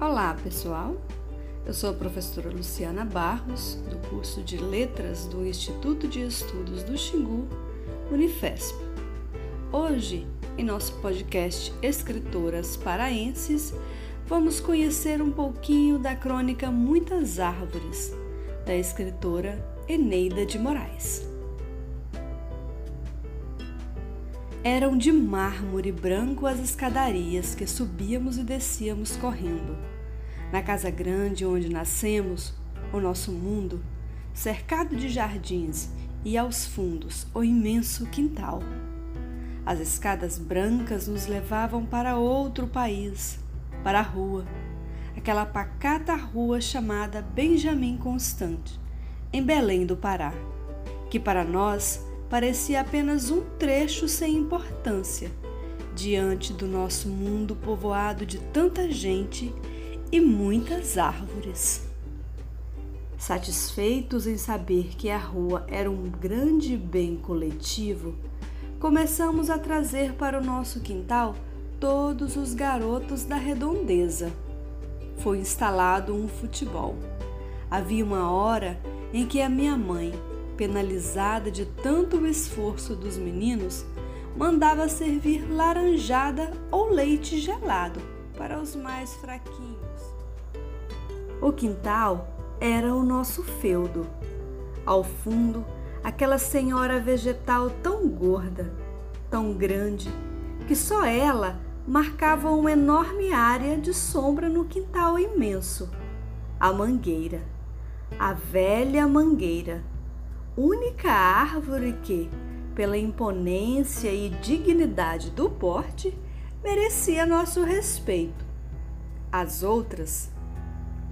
Olá, pessoal. Eu sou a professora Luciana Barros, do curso de Letras do Instituto de Estudos do Xingu, Unifesp. Hoje, em nosso podcast Escritoras Paraenses, vamos conhecer um pouquinho da crônica Muitas Árvores, da escritora Eneida de Moraes. Eram de mármore branco as escadarias que subíamos e descíamos correndo. Na casa grande onde nascemos, o nosso mundo, cercado de jardins e aos fundos o imenso quintal. As escadas brancas nos levavam para outro país, para a rua, aquela pacata rua chamada Benjamin Constant, em Belém do Pará, que para nós parecia apenas um trecho sem importância diante do nosso mundo povoado de tanta gente e muitas árvores. Satisfeitos em saber que a rua era um grande bem coletivo, começamos a trazer para o nosso quintal todos os garotos da redondeza. Foi instalado um futebol. Havia uma hora em que a minha mãe, penalizada de tanto esforço dos meninos, mandava servir laranjada ou leite gelado para os mais fraquinhos. O quintal era o nosso feudo. Ao fundo, aquela senhora vegetal tão gorda, tão grande, que só ela marcava uma enorme área de sombra no quintal imenso. A mangueira, a velha mangueira única árvore que, pela imponência e dignidade do porte, merecia nosso respeito. As outras,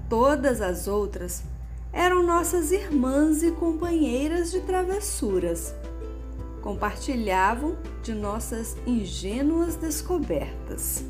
todas as outras, eram nossas irmãs e companheiras de travessuras. Compartilhavam de nossas ingênuas descobertas.